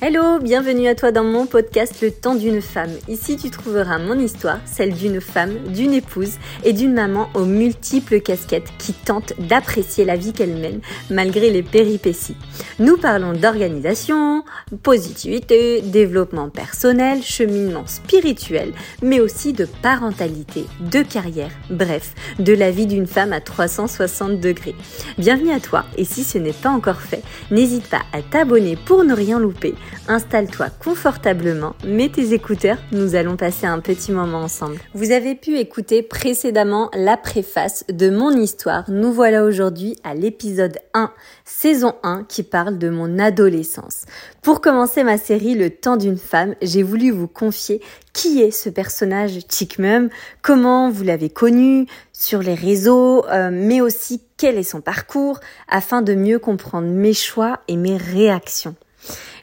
Hello, bienvenue à toi dans mon podcast Le temps d'une femme. Ici tu trouveras mon histoire, celle d'une femme, d'une épouse et d'une maman aux multiples casquettes qui tente d'apprécier la vie qu'elle mène malgré les péripéties. Nous parlons d'organisation, positivité, développement personnel, cheminement spirituel, mais aussi de parentalité, de carrière, bref, de la vie d'une femme à 360 degrés. Bienvenue à toi et si ce n'est pas encore fait, n'hésite pas à t'abonner pour ne rien louper Installe-toi confortablement, mets tes écouteurs, nous allons passer un petit moment ensemble. Vous avez pu écouter précédemment la préface de mon histoire. Nous voilà aujourd'hui à l'épisode 1, saison 1, qui parle de mon adolescence. Pour commencer ma série Le temps d'une femme, j'ai voulu vous confier qui est ce personnage Chick Mum, comment vous l'avez connu sur les réseaux, euh, mais aussi quel est son parcours, afin de mieux comprendre mes choix et mes réactions.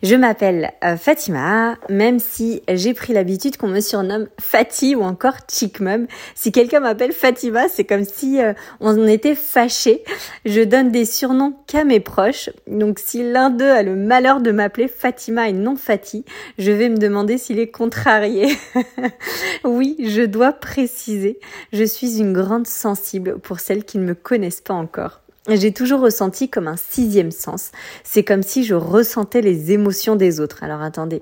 Je m'appelle euh, Fatima, même si j'ai pris l'habitude qu'on me surnomme Fatih ou encore Chick Mum. Si quelqu'un m'appelle Fatima, c'est comme si euh, on était fâché. Je donne des surnoms qu'à mes proches. Donc si l'un d'eux a le malheur de m'appeler Fatima et non Fatih, je vais me demander s'il est contrarié. oui, je dois préciser, je suis une grande sensible pour celles qui ne me connaissent pas encore j'ai toujours ressenti comme un sixième sens. C'est comme si je ressentais les émotions des autres. Alors attendez,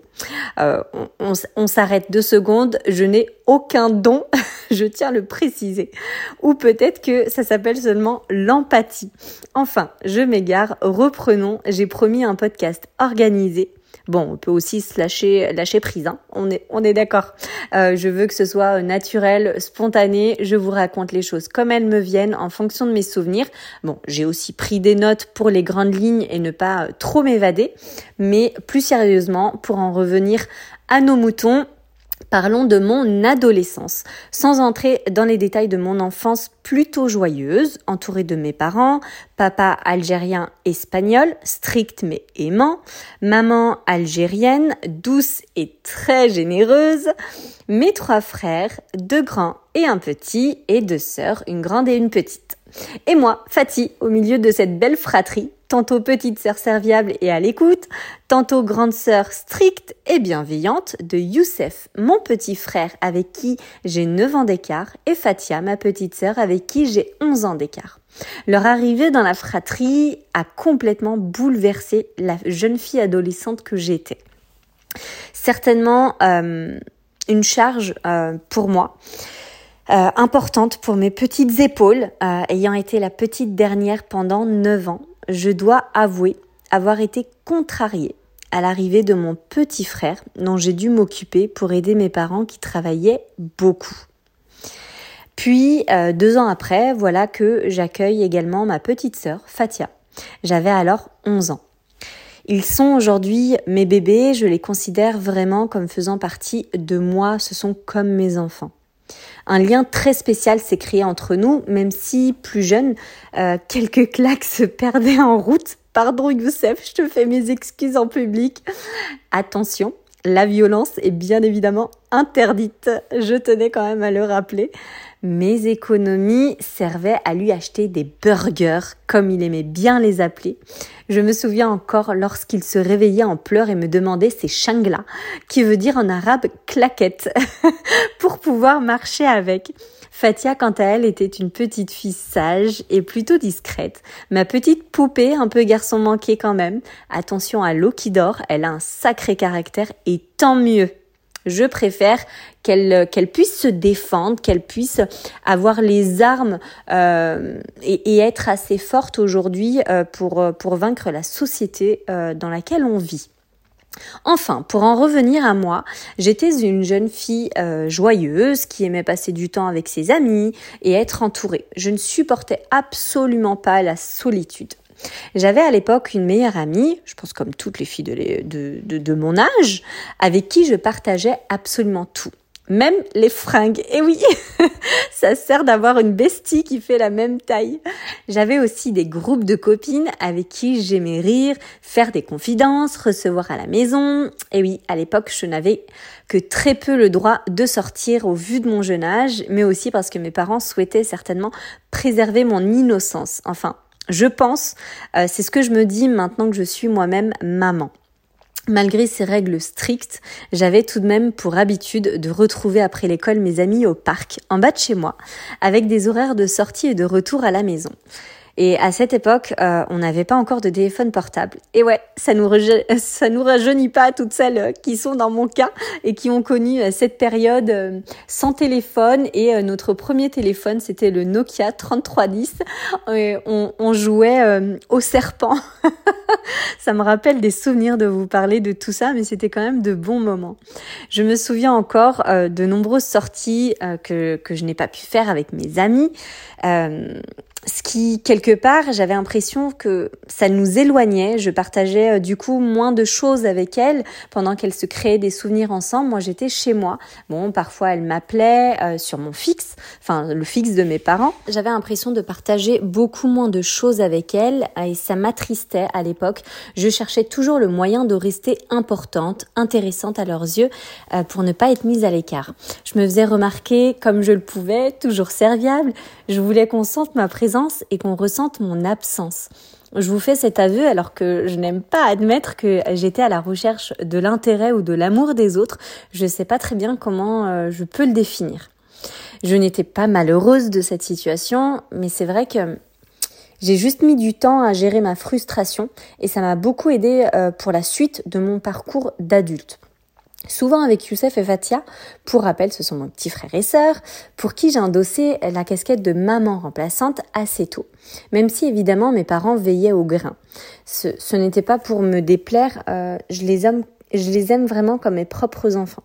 euh, on, s'arrête deux secondes. Je n'ai aucun don, je tiens à le préciser. Ou peut-être que ça s'appelle seulement l'empathie. Enfin, je m'égare. Reprenons. J'ai promis un podcast organisé Bon, on peut aussi se lâcher, lâcher prise, hein. on est, on est d'accord. Euh, je veux que ce soit naturel, spontané, je vous raconte les choses comme elles me viennent en fonction de mes souvenirs. Bon, j'ai aussi pris des notes pour les grandes lignes et ne pas trop m'évader, mais plus sérieusement, pour en revenir à nos moutons, Parlons de mon adolescence, sans entrer dans les détails de mon enfance plutôt joyeuse, entourée de mes parents, papa algérien espagnol, strict mais aimant, maman algérienne, douce et très généreuse, mes trois frères, deux grands et un petit, et deux sœurs, une grande et une petite. Et moi, Fatih, au milieu de cette belle fratrie, tantôt petite sœur serviable et à l'écoute, tantôt grande sœur stricte et bienveillante de Youssef, mon petit frère avec qui j'ai 9 ans d'écart, et Fatia, ma petite sœur avec qui j'ai 11 ans d'écart. Leur arrivée dans la fratrie a complètement bouleversé la jeune fille adolescente que j'étais. Certainement euh, une charge euh, pour moi. Euh, importante pour mes petites épaules, ayant été la petite dernière pendant 9 ans je dois avouer avoir été contrariée à l'arrivée de mon petit frère dont j'ai dû m'occuper pour aider mes parents qui travaillaient beaucoup. Puis, euh, deux ans après, voilà que j'accueille également ma petite sœur, Fatia. J'avais alors 11 ans. Ils sont aujourd'hui mes bébés, je les considère vraiment comme faisant partie de moi, ce sont comme mes enfants. Un lien très spécial s'est créé entre nous, même si plus jeune, euh, quelques claques se perdaient en route. Pardon Youssef, je te fais mes excuses en public. Attention, la violence est bien évidemment interdite. Je tenais quand même à le rappeler. Mes économies servaient à lui acheter des burgers, comme il aimait bien les appeler. Je me souviens encore lorsqu'il se réveillait en pleurs et me demandait ses shangla, qui veut dire en arabe claquette, pour pouvoir marcher avec. Fatia, quant à elle, était une petite fille sage et plutôt discrète. Ma petite poupée, un peu garçon manqué quand même. Attention à l'eau qui dort, elle a un sacré caractère et tant mieux je préfère qu'elle qu'elle puisse se défendre, qu'elle puisse avoir les armes euh, et, être assez forte aujourd'hui euh, pour pour vaincre la société euh, dans laquelle on vit. Enfin, pour en revenir à moi, j'étais une jeune fille joyeuse qui aimait passer du temps avec ses amis et être entourée. Je ne supportais absolument pas la solitude. J'avais à l'époque une meilleure amie, je pense comme toutes les filles de, mon âge, avec qui je partageais absolument tout. Même les fringues. Et oui, ça sert d'avoir une bestie qui fait la même taille. J'avais aussi des groupes de copines avec qui j'aimais rire, faire des confidences, recevoir à la maison. Et oui, à l'époque, je n'avais que très peu le droit de sortir au vu de mon jeune âge, mais aussi parce que mes parents souhaitaient certainement préserver mon innocence. Enfin, je pense, euh, c'est ce que je me dis maintenant que je suis moi-même maman. Malgré ces règles strictes, j'avais tout de même pour habitude de retrouver après l'école mes amis au parc, en bas de chez moi, avec des horaires de sortie et de retour à la maison. Et à cette époque, euh, on n'avait pas encore de téléphone portable. Et ouais, ça nous ça nous rajeunit pas toutes celles euh, qui sont dans mon cas et qui ont connu euh, cette période sans téléphone. Et notre premier téléphone, c'était le Nokia 3310. Et on, on jouait au serpent. ça me rappelle des souvenirs de vous parler de tout ça, mais c'était quand même de bons moments. Je me souviens encore de nombreuses sorties que, que je n'ai pas pu faire avec mes amis ce qui, part, j'avais l'impression que ça nous éloignait. Je partageais euh, du coup moins de choses avec elle pendant qu'elle se créait des souvenirs ensemble. Moi, j'étais chez moi. Bon, parfois, elle m'appelait euh, sur mon fixe, enfin le fixe de mes parents. J'avais l'impression de partager beaucoup moins de choses avec elle et ça m'attristait à l'époque. Je cherchais toujours le moyen de rester importante, intéressante à leurs yeux euh, pour ne pas être mise à l'écart. Je me faisais remarquer comme je le pouvais, toujours serviable. Je voulais qu'on sente ma présence et qu'on ressente mon absence. Je vous fais cet aveu alors que je n'aime pas admettre que j'étais à la recherche de l'intérêt ou de l'amour des autres. Je ne sais pas très bien comment euh, je peux le définir. Je n'étais pas malheureuse de cette situation, mais c'est vrai que j'ai juste mis du temps à gérer ma frustration et ça m'a beaucoup aidé euh, pour la suite de mon parcours d'adulte. Souvent avec Youssef et Fatia, pour rappel, ce sont mon petit frère et sœur, pour qui j'ai endossé la casquette de maman remplaçante assez tôt. Même si évidemment mes parents veillaient au grain. Ce, ce n'était pas pour me déplaire, euh, je, les aime, je les aime vraiment comme mes propres enfants.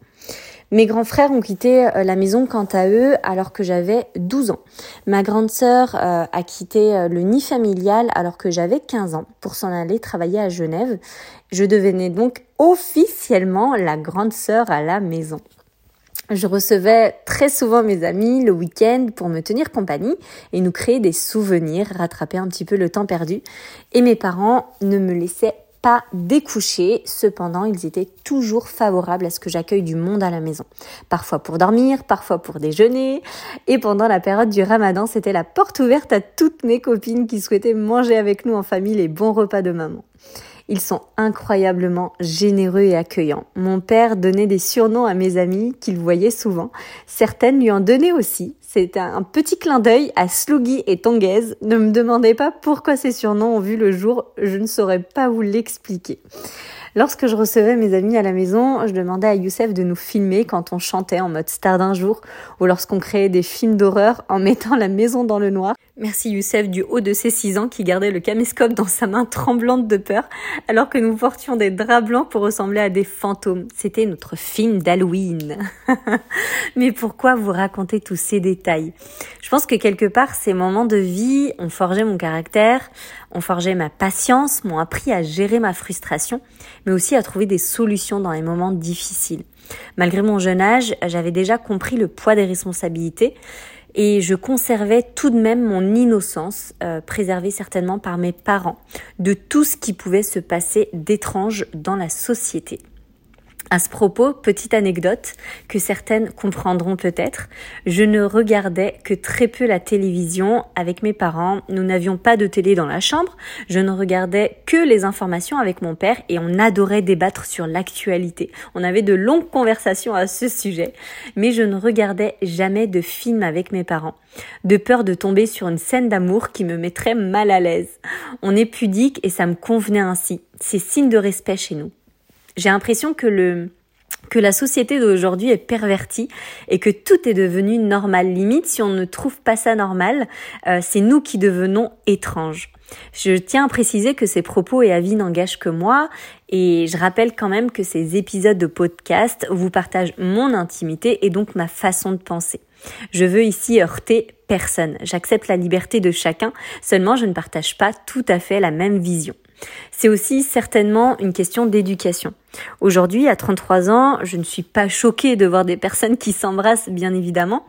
Mes grands frères ont quitté euh, la maison quant à eux alors que j'avais 12 ans. Ma grande sœur euh, a quitté euh, le nid familial alors que j'avais 15 ans pour s'en aller travailler à Genève. Je devenais donc officiellement la grande sœur à la maison. Je recevais très souvent mes amis le week-end pour me tenir compagnie et nous créer des souvenirs, rattraper un petit peu le temps perdu. Et mes parents ne me laissaient pas découcher, cependant ils étaient toujours favorables à ce que j'accueille du monde à la maison. Parfois pour dormir, parfois pour déjeuner, et pendant la période du ramadan, c'était la porte ouverte à toutes mes copines qui souhaitaient manger avec nous en famille les bons repas de maman. Ils sont incroyablement généreux et accueillants. Mon père donnait des surnoms à mes amis qu'il voyait souvent. Certaines lui en donnaient aussi. C'est un petit clin d'œil à Sluggy et Tongaise. Ne me demandez pas pourquoi ces surnoms ont vu le jour, je ne saurais pas vous l'expliquer. Lorsque je recevais mes amis à la maison, je demandais à Youssef de nous filmer quand on chantait en mode star d'un jour ou lorsqu'on créait des films d'horreur en mettant la maison dans le noir. Merci Youssef du haut de ses 6 ans qui gardait le caméscope dans sa main tremblante de peur alors que nous portions des draps blancs pour ressembler à des fantômes. C'était notre film d'Halloween. Mais pourquoi vous raconter tous ces détails? Je pense que quelque part ces moments de vie ont forgé mon caractère, ont forgé ma patience, m'ont appris à gérer ma frustration, mais aussi à trouver des solutions dans les moments difficiles. Malgré mon jeune âge, j'avais déjà compris le poids des responsabilités et je conservais tout de même mon innocence, euh, préservée certainement par mes parents, de tout ce qui pouvait se passer d'étrange dans la société. À ce propos, petite anecdote que certaines comprendront peut-être, je ne regardais que très peu la télévision avec mes parents. Nous n'avions pas de télé dans la chambre. Je ne regardais que les informations avec mon père et on adorait débattre sur l'actualité. On avait de longues conversations à ce sujet, mais je ne regardais jamais de film avec mes parents, de peur de tomber sur une scène d'amour qui me mettrait mal à l'aise. On est pudique et ça me convenait ainsi. C'est signe de respect chez nous. J'ai l'impression que le que la société d'aujourd'hui est pervertie et que tout est devenu normal. Limite, si on ne trouve pas ça normal, euh, c'est nous qui devenons étranges. Je tiens à préciser que ces propos et avis n'engagent que moi et je rappelle quand même que ces épisodes de podcast vous partagent mon intimité et donc ma façon de penser. Je veux ici heurter personne. J'accepte la liberté de chacun, seulement je ne partage pas tout à fait la même vision. C'est aussi certainement une question d'éducation. Aujourd'hui, à 33 ans, je ne suis pas choquée de voir des personnes qui s'embrassent, bien évidemment.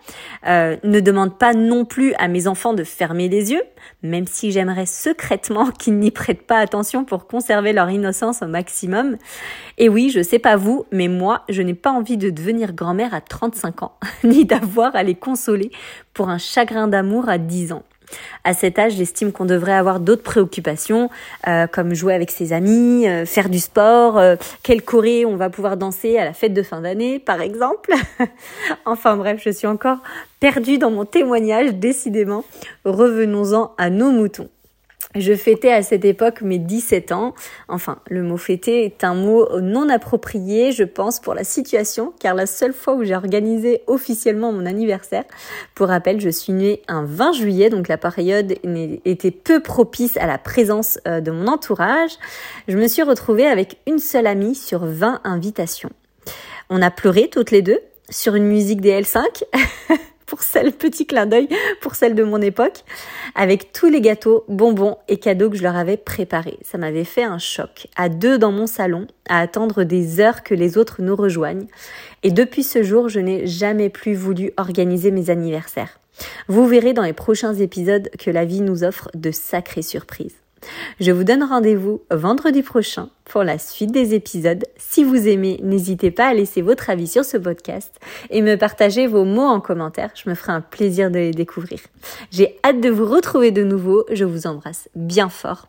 Euh, ne demande pas non plus à mes enfants de fermer les yeux, même si j'aimerais secrètement qu'ils n'y prêtent pas attention pour conserver leur innocence au maximum. Et oui, je sais pas vous, mais moi, je n'ai pas envie de devenir grand-mère à 35 ans, ni d'avoir à les consoler pour un chagrin d'amour à 10 ans. À cet âge, j'estime qu'on devrait avoir d'autres préoccupations, euh, comme jouer avec ses amis, euh, faire du sport, euh, quelle choré on va pouvoir danser à la fête de fin d'année, par exemple. enfin bref, je suis encore perdue dans mon témoignage, décidément. Revenons-en à nos moutons. Je fêtais à cette époque mes 17 ans. Enfin, le mot fêter est un mot non approprié, je pense, pour la situation, car la seule fois où j'ai organisé officiellement mon anniversaire, pour rappel, je suis née un 20 juillet, donc la période était peu propice à la présence euh, de mon entourage. Je me suis retrouvée avec une seule amie sur 20 invitations. On a pleuré toutes les deux sur une musique des L5. pour celle, petit clin d'œil, pour celle de mon époque, avec tous les gâteaux, bonbons et cadeaux que je leur avais préparés. Ça m'avait fait un choc. À deux dans mon salon, à attendre des heures que les autres nous rejoignent. Et depuis ce jour, je n'ai jamais plus voulu organiser mes anniversaires. Vous verrez dans les prochains épisodes que la vie nous offre de sacrées surprises. Je vous donne rendez-vous vendredi prochain pour la suite des épisodes. Si vous aimez, n'hésitez pas à laisser votre avis sur ce podcast et me partager vos mots en commentaire. Je me ferai un plaisir de les découvrir. J'ai hâte de vous retrouver de nouveau. Je vous embrasse bien fort.